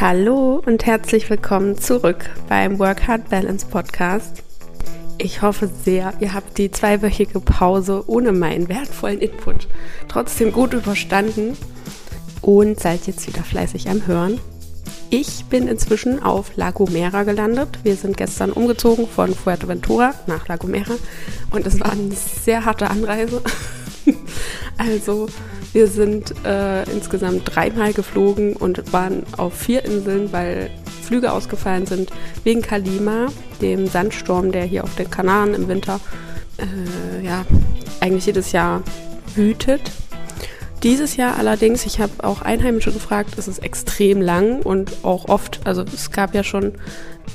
Hallo und herzlich willkommen zurück beim Work Hard Balance Podcast. Ich hoffe sehr, ihr habt die zweiwöchige Pause ohne meinen wertvollen Input trotzdem gut überstanden und seid jetzt wieder fleißig am Hören. Ich bin inzwischen auf La Gomera gelandet. Wir sind gestern umgezogen von Fuerteventura nach La Gomera und es war eine sehr harte Anreise. also wir sind äh, insgesamt dreimal geflogen und waren auf vier Inseln, weil Flüge ausgefallen sind wegen Kalima, dem Sandsturm, der hier auf den Kanaren im Winter äh, ja eigentlich jedes Jahr wütet. Dieses Jahr allerdings, ich habe auch Einheimische gefragt, ist es extrem lang und auch oft, also es gab ja schon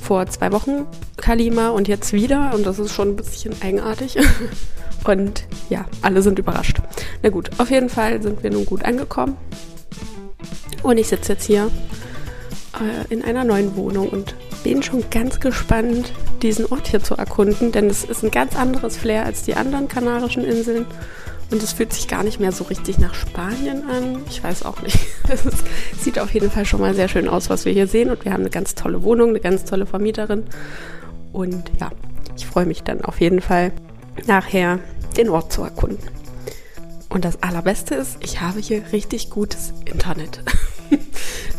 vor zwei Wochen Kalima und jetzt wieder und das ist schon ein bisschen eigenartig. Und ja, alle sind überrascht. Na gut, auf jeden Fall sind wir nun gut angekommen. Und ich sitze jetzt hier äh, in einer neuen Wohnung und bin schon ganz gespannt, diesen Ort hier zu erkunden, denn es ist ein ganz anderes Flair als die anderen Kanarischen Inseln. Und es fühlt sich gar nicht mehr so richtig nach Spanien an. Ich weiß auch nicht. Es sieht auf jeden Fall schon mal sehr schön aus, was wir hier sehen. Und wir haben eine ganz tolle Wohnung, eine ganz tolle Vermieterin. Und ja, ich freue mich dann auf jeden Fall nachher den Ort zu erkunden. Und das Allerbeste ist, ich habe hier richtig gutes Internet.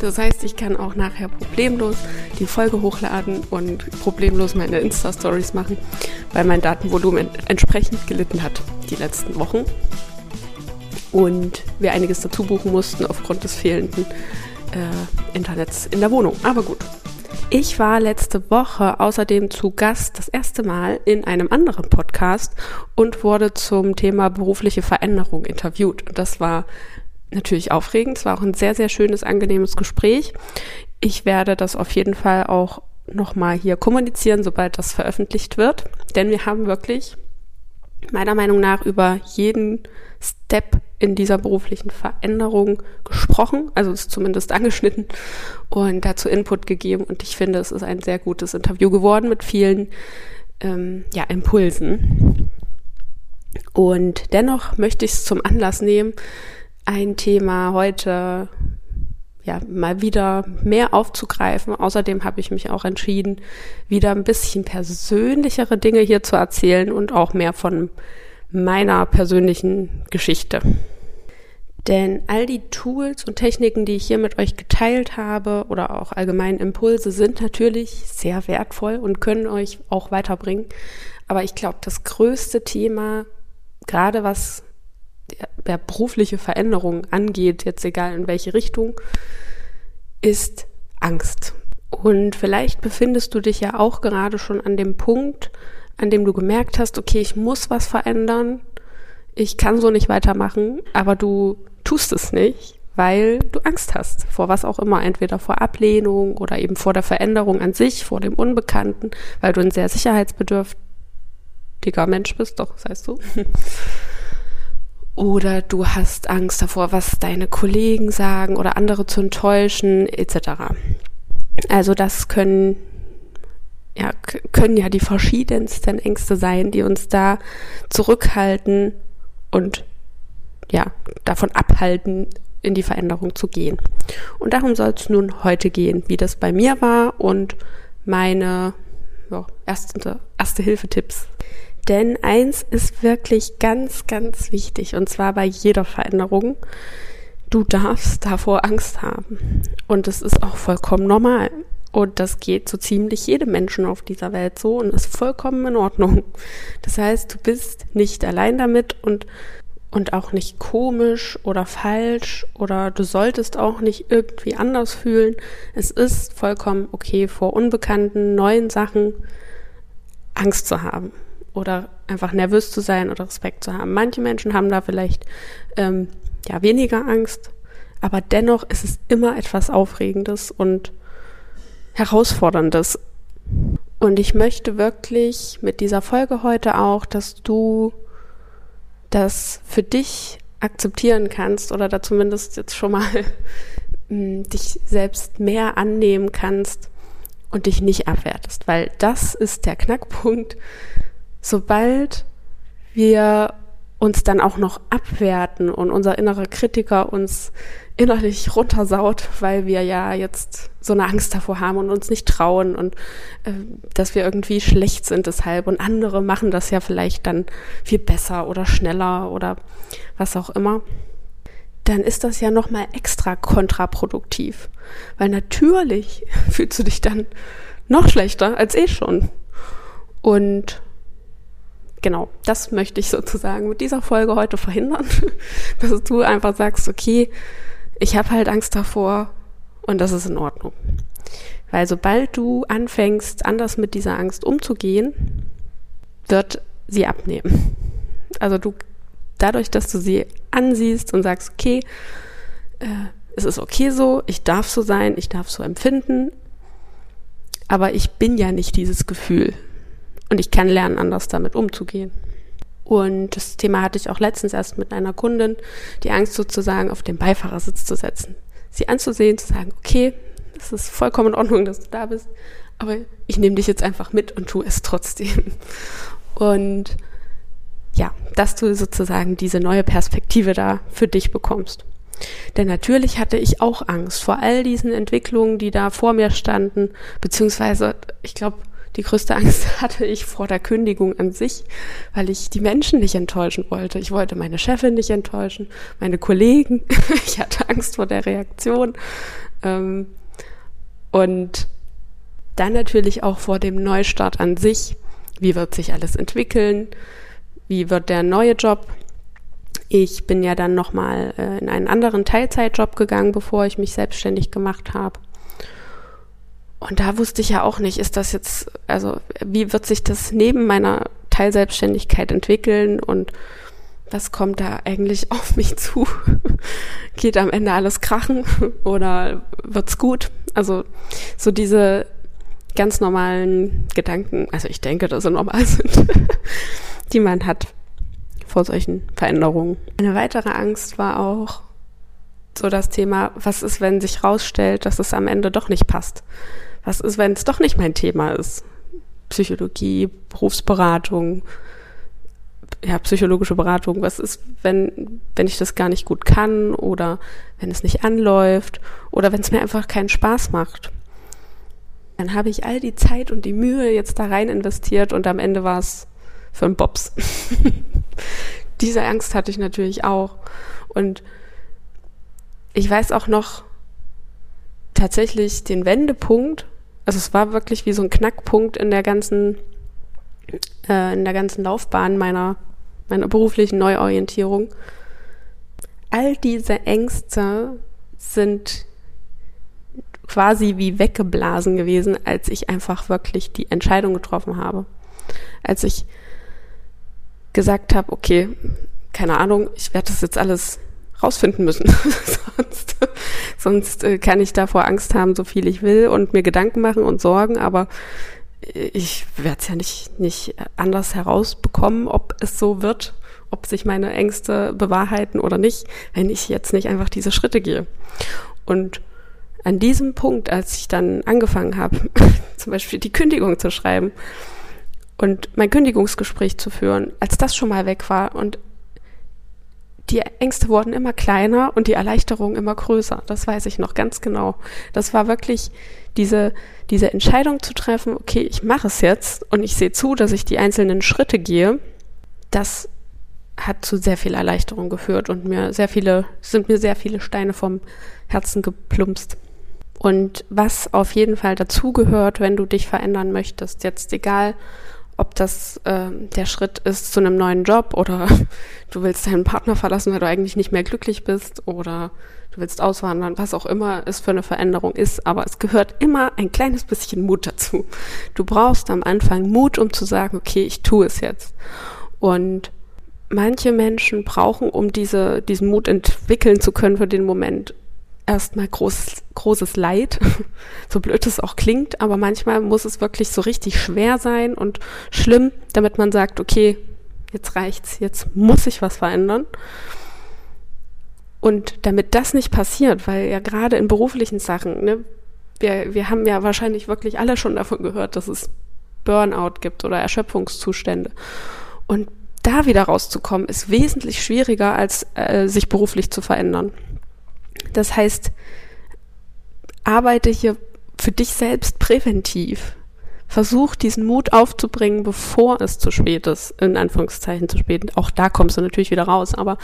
Das heißt, ich kann auch nachher problemlos die Folge hochladen und problemlos meine Insta-Stories machen, weil mein Datenvolumen entsprechend gelitten hat die letzten Wochen. Und wir einiges dazu buchen mussten aufgrund des fehlenden äh, Internets in der Wohnung. Aber gut, ich war letzte Woche außerdem zu Gast das erste Mal in einem anderen Podcast und wurde zum Thema berufliche Veränderung interviewt. Das war natürlich aufregend. Es war auch ein sehr, sehr schönes, angenehmes Gespräch. Ich werde das auf jeden Fall auch nochmal hier kommunizieren, sobald das veröffentlicht wird. Denn wir haben wirklich meiner Meinung nach über jeden Step in dieser beruflichen Veränderung gesprochen, also ist zumindest angeschnitten und dazu Input gegeben. Und ich finde, es ist ein sehr gutes Interview geworden mit vielen ähm, ja, Impulsen. Und dennoch möchte ich es zum Anlass nehmen, ein Thema heute ja mal wieder mehr aufzugreifen. Außerdem habe ich mich auch entschieden, wieder ein bisschen persönlichere Dinge hier zu erzählen und auch mehr von meiner persönlichen Geschichte. Denn all die Tools und Techniken, die ich hier mit euch geteilt habe oder auch allgemein Impulse, sind natürlich sehr wertvoll und können euch auch weiterbringen. Aber ich glaube, das größte Thema, gerade was der berufliche Veränderung angeht, jetzt egal in welche Richtung, ist Angst. Und vielleicht befindest du dich ja auch gerade schon an dem Punkt, an dem du gemerkt hast, okay, ich muss was verändern, ich kann so nicht weitermachen, aber du tust es nicht, weil du Angst hast vor was auch immer, entweder vor Ablehnung oder eben vor der Veränderung an sich, vor dem Unbekannten, weil du ein sehr sicherheitsbedürftiger Mensch bist, doch, das heißt du. Oder du hast Angst davor, was deine Kollegen sagen oder andere zu enttäuschen, etc. Also das können ja, können ja die verschiedensten Ängste sein, die uns da zurückhalten und ja, davon abhalten, in die Veränderung zu gehen. Und darum soll es nun heute gehen, wie das bei mir war und meine ja, erste, erste Hilfetipps. Denn eins ist wirklich ganz, ganz wichtig, und zwar bei jeder Veränderung. Du darfst davor Angst haben. Und es ist auch vollkommen normal. Und das geht so ziemlich jedem Menschen auf dieser Welt so und ist vollkommen in Ordnung. Das heißt, du bist nicht allein damit und, und auch nicht komisch oder falsch oder du solltest auch nicht irgendwie anders fühlen. Es ist vollkommen okay, vor unbekannten, neuen Sachen Angst zu haben oder einfach nervös zu sein oder Respekt zu haben. Manche Menschen haben da vielleicht ähm, ja weniger Angst, aber dennoch ist es immer etwas Aufregendes und Herausforderndes. Und ich möchte wirklich mit dieser Folge heute auch, dass du das für dich akzeptieren kannst oder da zumindest jetzt schon mal hm, dich selbst mehr annehmen kannst und dich nicht abwertest, weil das ist der Knackpunkt. Sobald wir uns dann auch noch abwerten und unser innerer Kritiker uns innerlich runtersaut, weil wir ja jetzt so eine Angst davor haben und uns nicht trauen und äh, dass wir irgendwie schlecht sind deshalb und andere machen das ja vielleicht dann viel besser oder schneller oder was auch immer, dann ist das ja noch mal extra kontraproduktiv, weil natürlich fühlst du dich dann noch schlechter als eh schon. Und genau, das möchte ich sozusagen mit dieser Folge heute verhindern, dass du einfach sagst, okay, ich habe halt Angst davor und das ist in Ordnung. Weil sobald du anfängst, anders mit dieser Angst umzugehen, wird sie abnehmen. Also du, dadurch, dass du sie ansiehst und sagst, okay, äh, es ist okay so, ich darf so sein, ich darf so empfinden, aber ich bin ja nicht dieses Gefühl. Und ich kann lernen, anders damit umzugehen. Und das Thema hatte ich auch letztens erst mit einer Kundin, die Angst sozusagen auf den Beifahrersitz zu setzen. Sie anzusehen, zu sagen, okay, es ist vollkommen in Ordnung, dass du da bist, aber ich nehme dich jetzt einfach mit und tue es trotzdem. Und ja, dass du sozusagen diese neue Perspektive da für dich bekommst. Denn natürlich hatte ich auch Angst vor all diesen Entwicklungen, die da vor mir standen, beziehungsweise ich glaube, die größte Angst hatte ich vor der Kündigung an sich, weil ich die Menschen nicht enttäuschen wollte. Ich wollte meine Chefin nicht enttäuschen, meine Kollegen. ich hatte Angst vor der Reaktion. Ähm, und dann natürlich auch vor dem Neustart an sich. Wie wird sich alles entwickeln? Wie wird der neue Job? Ich bin ja dann nochmal äh, in einen anderen Teilzeitjob gegangen, bevor ich mich selbstständig gemacht habe. Und da wusste ich ja auch nicht, ist das jetzt, also wie wird sich das neben meiner Teilselbstständigkeit entwickeln und was kommt da eigentlich auf mich zu? Geht am Ende alles krachen oder wird's gut? Also so diese ganz normalen Gedanken, also ich denke, dass sie normal sind, die man hat vor solchen Veränderungen. Eine weitere Angst war auch so das Thema, was ist, wenn sich rausstellt, dass es am Ende doch nicht passt? Was ist, wenn es doch nicht mein Thema ist? Psychologie, Berufsberatung, ja, psychologische Beratung, was ist, wenn, wenn ich das gar nicht gut kann oder wenn es nicht anläuft oder wenn es mir einfach keinen Spaß macht. Dann habe ich all die Zeit und die Mühe jetzt da rein investiert und am Ende war es für einen Bobs. Diese Angst hatte ich natürlich auch. Und ich weiß auch noch tatsächlich den Wendepunkt, also es war wirklich wie so ein Knackpunkt in der ganzen, äh, in der ganzen Laufbahn meiner, meiner beruflichen Neuorientierung. All diese Ängste sind quasi wie weggeblasen gewesen, als ich einfach wirklich die Entscheidung getroffen habe. Als ich gesagt habe, okay, keine Ahnung, ich werde das jetzt alles rausfinden müssen. sonst sonst äh, kann ich davor Angst haben, so viel ich will und mir Gedanken machen und Sorgen, aber ich werde es ja nicht, nicht anders herausbekommen, ob es so wird, ob sich meine Ängste bewahrheiten oder nicht, wenn ich jetzt nicht einfach diese Schritte gehe. Und an diesem Punkt, als ich dann angefangen habe, zum Beispiel die Kündigung zu schreiben und mein Kündigungsgespräch zu führen, als das schon mal weg war und die Ängste wurden immer kleiner und die Erleichterung immer größer. Das weiß ich noch ganz genau. Das war wirklich diese, diese Entscheidung zu treffen, okay, ich mache es jetzt und ich sehe zu, dass ich die einzelnen Schritte gehe. Das hat zu sehr viel Erleichterung geführt und mir sehr viele, sind mir sehr viele Steine vom Herzen geplumpst. Und was auf jeden Fall dazugehört, wenn du dich verändern möchtest, jetzt egal, ob das äh, der Schritt ist zu einem neuen Job oder du willst deinen Partner verlassen, weil du eigentlich nicht mehr glücklich bist oder du willst auswandern, was auch immer es für eine Veränderung ist, aber es gehört immer ein kleines bisschen Mut dazu. Du brauchst am Anfang Mut, um zu sagen, okay, ich tue es jetzt. Und manche Menschen brauchen, um diese, diesen Mut entwickeln zu können für den Moment, erstmal groß, großes Leid, so blöd es auch klingt, aber manchmal muss es wirklich so richtig schwer sein und schlimm, damit man sagt, okay, jetzt reicht's, jetzt muss ich was verändern. Und damit das nicht passiert, weil ja gerade in beruflichen Sachen, ne, wir, wir haben ja wahrscheinlich wirklich alle schon davon gehört, dass es Burnout gibt oder Erschöpfungszustände. Und da wieder rauszukommen, ist wesentlich schwieriger, als äh, sich beruflich zu verändern. Das heißt, arbeite hier für dich selbst präventiv. Versuch diesen Mut aufzubringen, bevor es zu spät ist, in Anführungszeichen zu spät. Auch da kommst du natürlich wieder raus, aber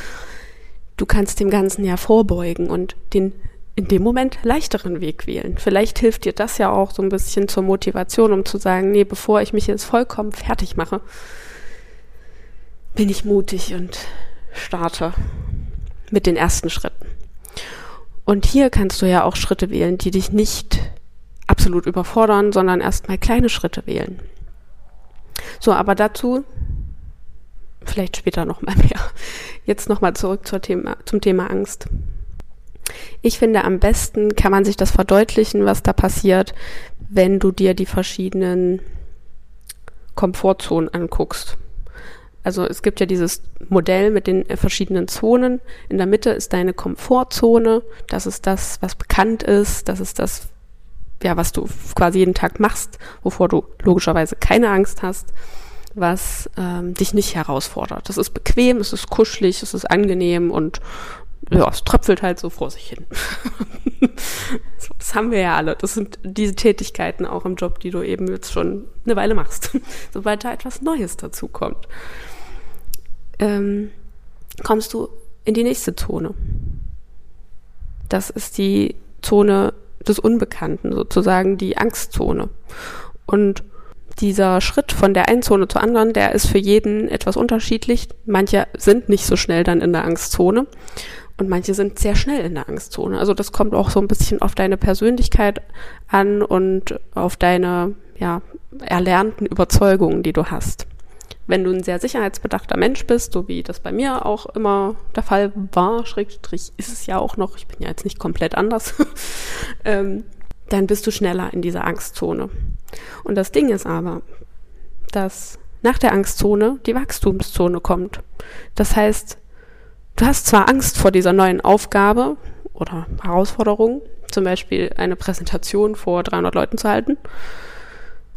du kannst dem Ganzen ja vorbeugen und den in dem Moment leichteren Weg wählen. Vielleicht hilft dir das ja auch so ein bisschen zur Motivation, um zu sagen, nee, bevor ich mich jetzt vollkommen fertig mache, bin ich mutig und starte mit den ersten Schritten. Und hier kannst du ja auch Schritte wählen, die dich nicht absolut überfordern, sondern erstmal kleine Schritte wählen. So, aber dazu vielleicht später noch mal mehr. Jetzt noch mal zurück zur Thema, zum Thema Angst. Ich finde, am besten kann man sich das verdeutlichen, was da passiert, wenn du dir die verschiedenen Komfortzonen anguckst. Also es gibt ja dieses Modell mit den verschiedenen Zonen. In der Mitte ist deine Komfortzone. Das ist das, was bekannt ist. Das ist das, ja, was du quasi jeden Tag machst, wovor du logischerweise keine Angst hast, was ähm, dich nicht herausfordert. Das ist bequem, es ist kuschelig, es ist angenehm und ja, es tröpfelt halt so vor sich hin. das haben wir ja alle. Das sind diese Tätigkeiten auch im Job, die du eben jetzt schon eine Weile machst. Sobald da etwas Neues dazu kommt, ähm, kommst du in die nächste Zone. Das ist die Zone des Unbekannten, sozusagen die Angstzone. Und dieser Schritt von der einen Zone zur anderen, der ist für jeden etwas unterschiedlich. Manche sind nicht so schnell dann in der Angstzone und manche sind sehr schnell in der Angstzone. Also das kommt auch so ein bisschen auf deine Persönlichkeit an und auf deine ja, erlernten Überzeugungen, die du hast. Wenn du ein sehr sicherheitsbedachter Mensch bist, so wie das bei mir auch immer der Fall war, Schrägstrich ist es ja auch noch, ich bin ja jetzt nicht komplett anders, ähm, dann bist du schneller in dieser Angstzone. Und das Ding ist aber, dass nach der Angstzone die Wachstumszone kommt. Das heißt, Du hast zwar Angst vor dieser neuen Aufgabe oder Herausforderung, zum Beispiel eine Präsentation vor 300 Leuten zu halten,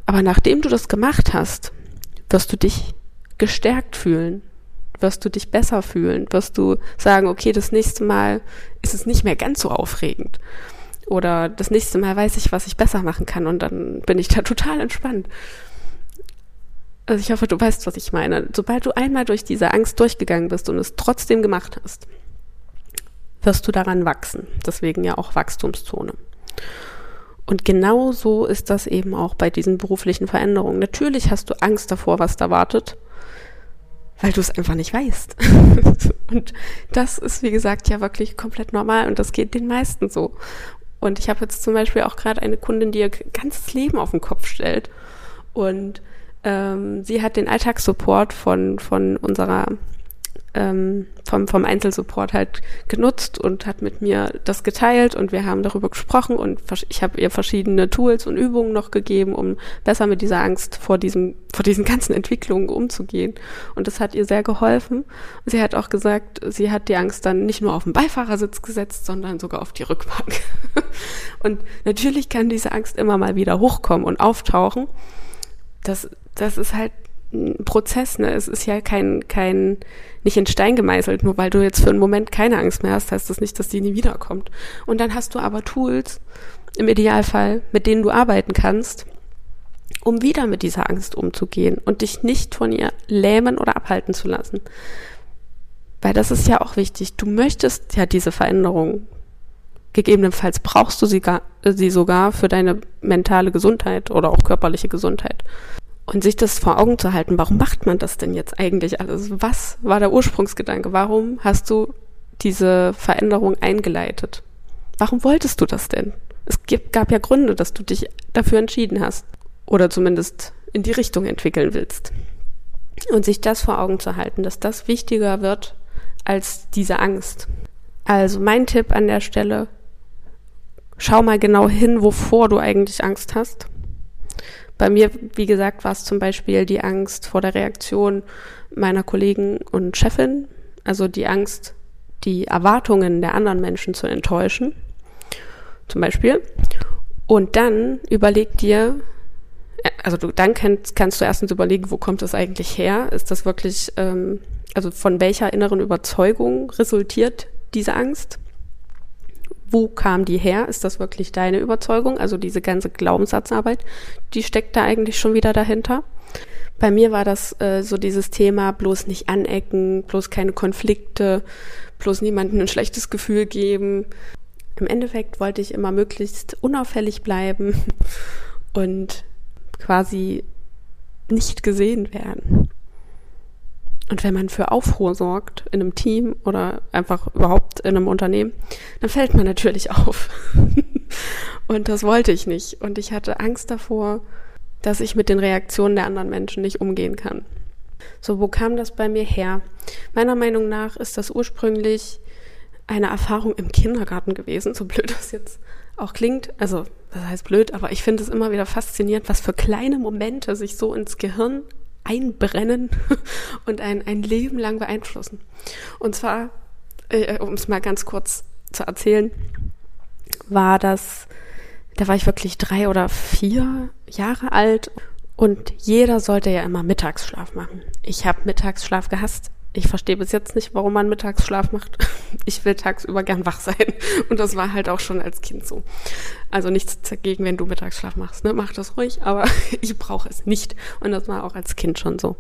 aber nachdem du das gemacht hast, wirst du dich gestärkt fühlen, wirst du dich besser fühlen, wirst du sagen, okay, das nächste Mal ist es nicht mehr ganz so aufregend. Oder das nächste Mal weiß ich, was ich besser machen kann und dann bin ich da total entspannt. Also ich hoffe, du weißt, was ich meine. Sobald du einmal durch diese Angst durchgegangen bist und es trotzdem gemacht hast, wirst du daran wachsen. Deswegen ja auch Wachstumszone. Und genau so ist das eben auch bei diesen beruflichen Veränderungen. Natürlich hast du Angst davor, was da wartet, weil du es einfach nicht weißt. und das ist, wie gesagt, ja wirklich komplett normal und das geht den meisten so. Und ich habe jetzt zum Beispiel auch gerade eine Kundin, die ihr ganzes Leben auf den Kopf stellt und ähm, sie hat den Alltagssupport von, von unserer ähm, vom, vom Einzelsupport halt genutzt und hat mit mir das geteilt und wir haben darüber gesprochen und ich habe ihr verschiedene Tools und Übungen noch gegeben, um besser mit dieser Angst vor diesem, vor diesen ganzen Entwicklungen umzugehen. Und das hat ihr sehr geholfen. Sie hat auch gesagt, sie hat die Angst dann nicht nur auf den Beifahrersitz gesetzt, sondern sogar auf die Rückbank. und natürlich kann diese Angst immer mal wieder hochkommen und auftauchen. Das das ist halt ein Prozess, ne? Es ist ja kein, kein, nicht in Stein gemeißelt, nur weil du jetzt für einen Moment keine Angst mehr hast, heißt das nicht, dass die nie wiederkommt. Und dann hast du aber Tools, im Idealfall, mit denen du arbeiten kannst, um wieder mit dieser Angst umzugehen und dich nicht von ihr lähmen oder abhalten zu lassen. Weil das ist ja auch wichtig. Du möchtest ja diese Veränderung. Gegebenenfalls brauchst du sie, gar, sie sogar für deine mentale Gesundheit oder auch körperliche Gesundheit. Und sich das vor Augen zu halten, warum macht man das denn jetzt eigentlich alles? Was war der Ursprungsgedanke? Warum hast du diese Veränderung eingeleitet? Warum wolltest du das denn? Es gab ja Gründe, dass du dich dafür entschieden hast oder zumindest in die Richtung entwickeln willst. Und sich das vor Augen zu halten, dass das wichtiger wird als diese Angst. Also mein Tipp an der Stelle, schau mal genau hin, wovor du eigentlich Angst hast bei mir, wie gesagt, war es zum Beispiel die Angst vor der Reaktion meiner Kollegen und Chefin, also die Angst, die Erwartungen der anderen Menschen zu enttäuschen, zum Beispiel. Und dann überleg dir, also du, dann kannst, kannst du erstens überlegen, wo kommt das eigentlich her? Ist das wirklich, ähm, also von welcher inneren Überzeugung resultiert diese Angst? Wo kam die her? Ist das wirklich deine Überzeugung? Also diese ganze Glaubenssatzarbeit, die steckt da eigentlich schon wieder dahinter. Bei mir war das äh, so dieses Thema, bloß nicht anecken, bloß keine Konflikte, bloß niemandem ein schlechtes Gefühl geben. Im Endeffekt wollte ich immer möglichst unauffällig bleiben und quasi nicht gesehen werden. Und wenn man für Aufruhr sorgt in einem Team oder einfach überhaupt in einem Unternehmen, dann fällt man natürlich auf. und das wollte ich nicht. Und ich hatte Angst davor, dass ich mit den Reaktionen der anderen Menschen nicht umgehen kann. So, wo kam das bei mir her? Meiner Meinung nach ist das ursprünglich eine Erfahrung im Kindergarten gewesen, so blöd das jetzt auch klingt. Also, das heißt blöd, aber ich finde es immer wieder faszinierend, was für kleine Momente sich so ins Gehirn einbrennen und ein, ein Leben lang beeinflussen. Und zwar, äh, um es mal ganz kurz zu erzählen, war das, da war ich wirklich drei oder vier Jahre alt und jeder sollte ja immer Mittagsschlaf machen. Ich habe Mittagsschlaf gehasst. Ich verstehe bis jetzt nicht, warum man Mittagsschlaf macht. Ich will tagsüber gern wach sein. Und das war halt auch schon als Kind so. Also nichts dagegen, wenn du Mittagsschlaf machst. Ne? Mach das ruhig, aber ich brauche es nicht. Und das war auch als Kind schon so.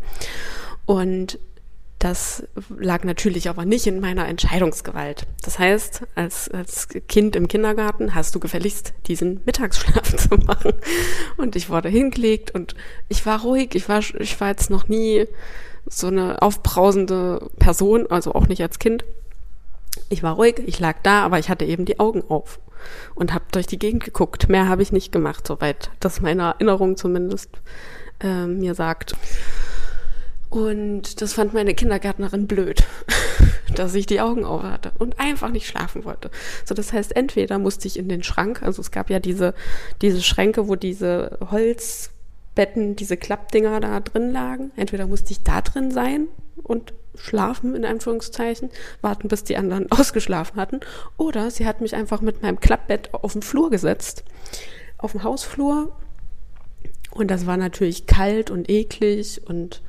Und das lag natürlich aber nicht in meiner Entscheidungsgewalt. Das heißt, als, als Kind im Kindergarten hast du gefälligst diesen Mittagsschlaf zu machen. Und ich wurde hingelegt und ich war ruhig. Ich war, ich war jetzt noch nie so eine aufbrausende Person, also auch nicht als Kind. Ich war ruhig, ich lag da, aber ich hatte eben die Augen auf und habe durch die Gegend geguckt. Mehr habe ich nicht gemacht, soweit das meine Erinnerung zumindest äh, mir sagt. Und das fand meine Kindergärtnerin blöd, dass ich die Augen auf hatte und einfach nicht schlafen wollte. So, das heißt, entweder musste ich in den Schrank, also es gab ja diese, diese Schränke, wo diese Holzbetten, diese Klappdinger da drin lagen. Entweder musste ich da drin sein und schlafen, in Anführungszeichen, warten, bis die anderen ausgeschlafen hatten. Oder sie hat mich einfach mit meinem Klappbett auf den Flur gesetzt, auf dem Hausflur. Und das war natürlich kalt und eklig und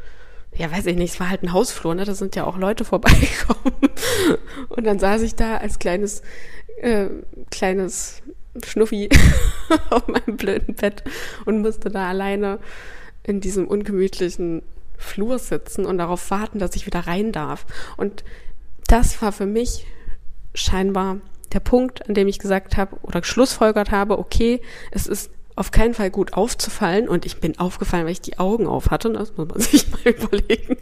ja, weiß ich nicht, es war halt ein Hausflur, ne? Da sind ja auch Leute vorbeigekommen. Und dann saß ich da als kleines, äh, kleines Schnuffi auf meinem blöden Bett und musste da alleine in diesem ungemütlichen Flur sitzen und darauf warten, dass ich wieder rein darf. Und das war für mich scheinbar der Punkt, an dem ich gesagt habe oder geschlussfolgert habe, okay, es ist auf keinen Fall gut aufzufallen und ich bin aufgefallen, weil ich die Augen auf hatte. Das muss man sich mal überlegen.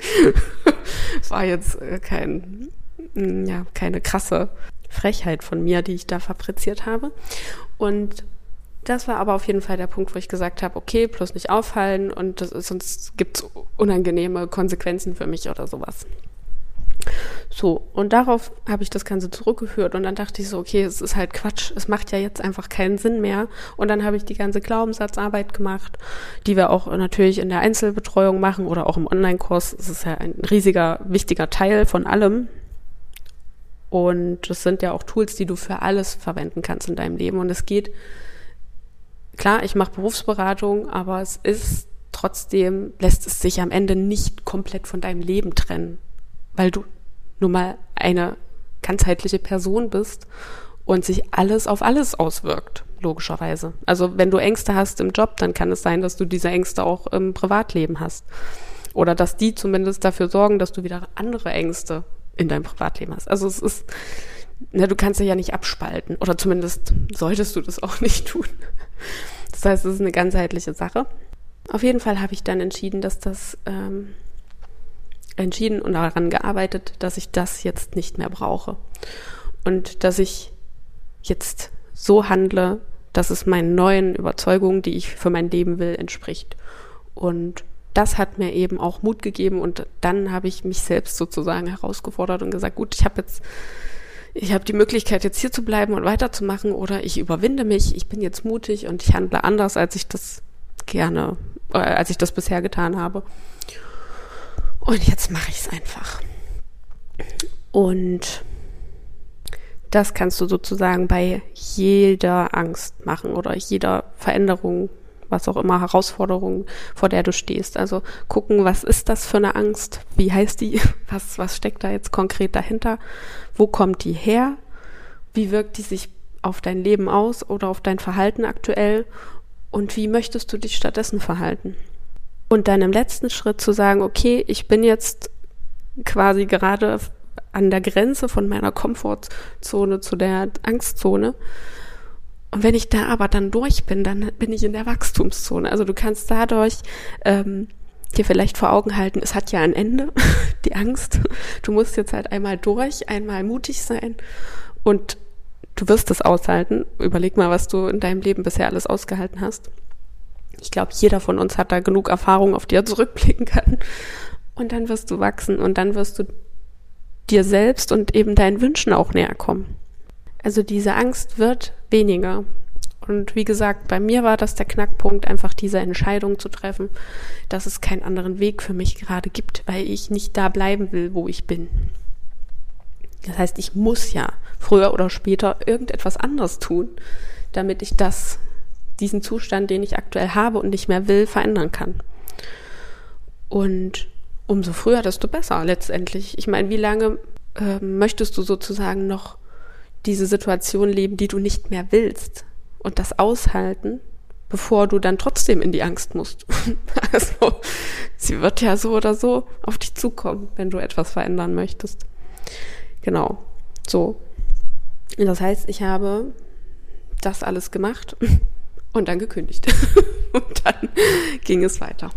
Es war jetzt äh, kein, mm, ja, keine krasse Frechheit von mir, die ich da fabriziert habe. Und das war aber auf jeden Fall der Punkt, wo ich gesagt habe, okay, plus nicht auffallen und das ist, sonst gibt's unangenehme Konsequenzen für mich oder sowas. So, und darauf habe ich das Ganze zurückgeführt und dann dachte ich so, okay, es ist halt Quatsch, es macht ja jetzt einfach keinen Sinn mehr. Und dann habe ich die ganze Glaubenssatzarbeit gemacht, die wir auch natürlich in der Einzelbetreuung machen oder auch im Online-Kurs. Es ist ja ein riesiger, wichtiger Teil von allem. Und es sind ja auch Tools, die du für alles verwenden kannst in deinem Leben. Und es geht, klar, ich mache Berufsberatung, aber es ist trotzdem, lässt es sich am Ende nicht komplett von deinem Leben trennen weil du nun mal eine ganzheitliche Person bist und sich alles auf alles auswirkt, logischerweise. Also wenn du Ängste hast im Job, dann kann es sein, dass du diese Ängste auch im Privatleben hast. Oder dass die zumindest dafür sorgen, dass du wieder andere Ängste in deinem Privatleben hast. Also es ist, na, du kannst ja nicht abspalten. Oder zumindest solltest du das auch nicht tun. Das heißt, es ist eine ganzheitliche Sache. Auf jeden Fall habe ich dann entschieden, dass das ähm, entschieden und daran gearbeitet, dass ich das jetzt nicht mehr brauche. Und dass ich jetzt so handle, dass es meinen neuen Überzeugungen, die ich für mein Leben will, entspricht. Und das hat mir eben auch Mut gegeben und dann habe ich mich selbst sozusagen herausgefordert und gesagt, gut, ich habe jetzt ich habe die Möglichkeit jetzt hier zu bleiben und weiterzumachen oder ich überwinde mich, ich bin jetzt mutig und ich handle anders, als ich das gerne, äh, als ich das bisher getan habe. Und jetzt mache ich es einfach. Und das kannst du sozusagen bei jeder Angst machen oder jeder Veränderung was auch immer Herausforderungen, vor der du stehst. Also gucken, was ist das für eine Angst? Wie heißt die? Was, was steckt da jetzt konkret dahinter? Wo kommt die her? Wie wirkt die sich auf dein Leben aus oder auf dein Verhalten aktuell? Und wie möchtest du dich stattdessen verhalten? Und dann im letzten Schritt zu sagen, okay, ich bin jetzt quasi gerade an der Grenze von meiner Komfortzone zu der Angstzone. Und wenn ich da aber dann durch bin, dann bin ich in der Wachstumszone. Also du kannst dadurch ähm, dir vielleicht vor Augen halten, es hat ja ein Ende, die Angst. Du musst jetzt halt einmal durch, einmal mutig sein und du wirst es aushalten. Überleg mal, was du in deinem Leben bisher alles ausgehalten hast. Ich glaube, jeder von uns hat da genug Erfahrung, auf die er zurückblicken kann. Und dann wirst du wachsen und dann wirst du dir selbst und eben deinen Wünschen auch näher kommen. Also diese Angst wird weniger. Und wie gesagt, bei mir war das der Knackpunkt, einfach diese Entscheidung zu treffen, dass es keinen anderen Weg für mich gerade gibt, weil ich nicht da bleiben will, wo ich bin. Das heißt, ich muss ja früher oder später irgendetwas anderes tun, damit ich das, diesen Zustand, den ich aktuell habe und nicht mehr will, verändern kann. Und umso früher, desto besser letztendlich. Ich meine, wie lange äh, möchtest du sozusagen noch diese Situation leben, die du nicht mehr willst und das aushalten, bevor du dann trotzdem in die Angst musst. also, sie wird ja so oder so auf dich zukommen, wenn du etwas verändern möchtest. Genau. So. Das heißt, ich habe das alles gemacht und dann gekündigt. und dann ging es weiter.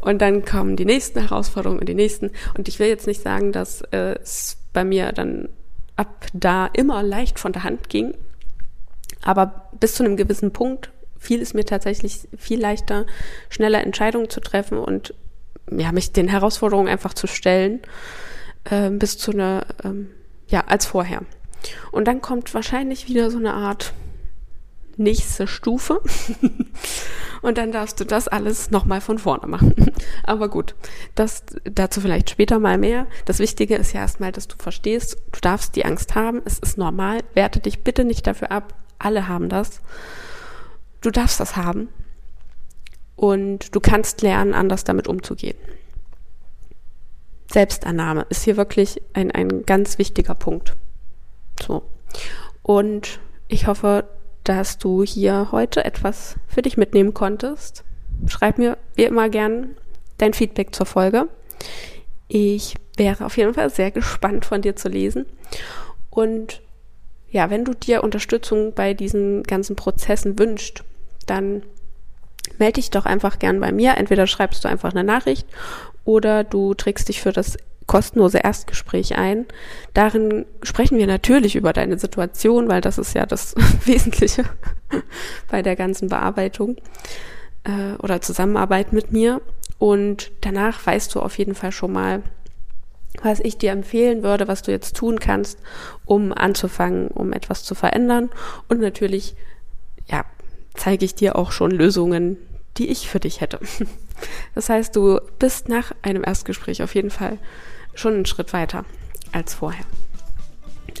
Und dann kommen die nächsten Herausforderungen und die nächsten. Und ich will jetzt nicht sagen, dass äh, es bei mir dann ab da immer leicht von der Hand ging. Aber bis zu einem gewissen Punkt fiel es mir tatsächlich viel leichter, schneller Entscheidungen zu treffen und ja, mich den Herausforderungen einfach zu stellen, äh, bis zu einer, ähm, ja, als vorher. Und dann kommt wahrscheinlich wieder so eine Art nächste Stufe. und dann darfst du das alles nochmal von vorne machen. Aber gut, das dazu vielleicht später mal mehr. Das Wichtige ist ja erstmal, dass du verstehst, du darfst die Angst haben. Es ist normal. Werte dich bitte nicht dafür ab. Alle haben das. Du darfst das haben. Und du kannst lernen, anders damit umzugehen. Selbstannahme ist hier wirklich ein, ein ganz wichtiger Punkt. So. Und ich hoffe, dass du hier heute etwas für dich mitnehmen konntest. Schreib mir wie immer gern dein Feedback zur Folge. Ich wäre auf jeden Fall sehr gespannt von dir zu lesen. Und ja, wenn du dir Unterstützung bei diesen ganzen Prozessen wünschst, dann melde dich doch einfach gern bei mir. Entweder schreibst du einfach eine Nachricht oder du trägst dich für das kostenlose Erstgespräch ein. Darin sprechen wir natürlich über deine Situation, weil das ist ja das Wesentliche bei der ganzen Bearbeitung äh, oder Zusammenarbeit mit mir. Und danach weißt du auf jeden Fall schon mal, was ich dir empfehlen würde, was du jetzt tun kannst, um anzufangen, um etwas zu verändern. Und natürlich, ja, zeige ich dir auch schon Lösungen, die ich für dich hätte. Das heißt, du bist nach einem Erstgespräch auf jeden Fall schon einen Schritt weiter als vorher.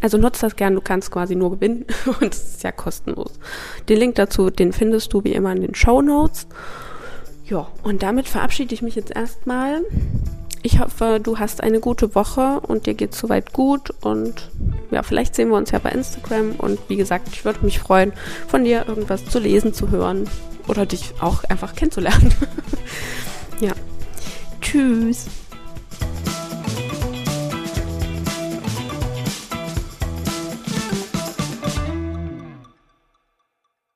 Also nutzt das gern, du kannst quasi nur gewinnen und es ist ja kostenlos. Den Link dazu, den findest du wie immer in den Show Notes. Ja, und damit verabschiede ich mich jetzt erstmal. Ich hoffe, du hast eine gute Woche und dir geht soweit gut und ja, vielleicht sehen wir uns ja bei Instagram und wie gesagt, ich würde mich freuen, von dir irgendwas zu lesen, zu hören oder dich auch einfach kennenzulernen. ja. Tschüss.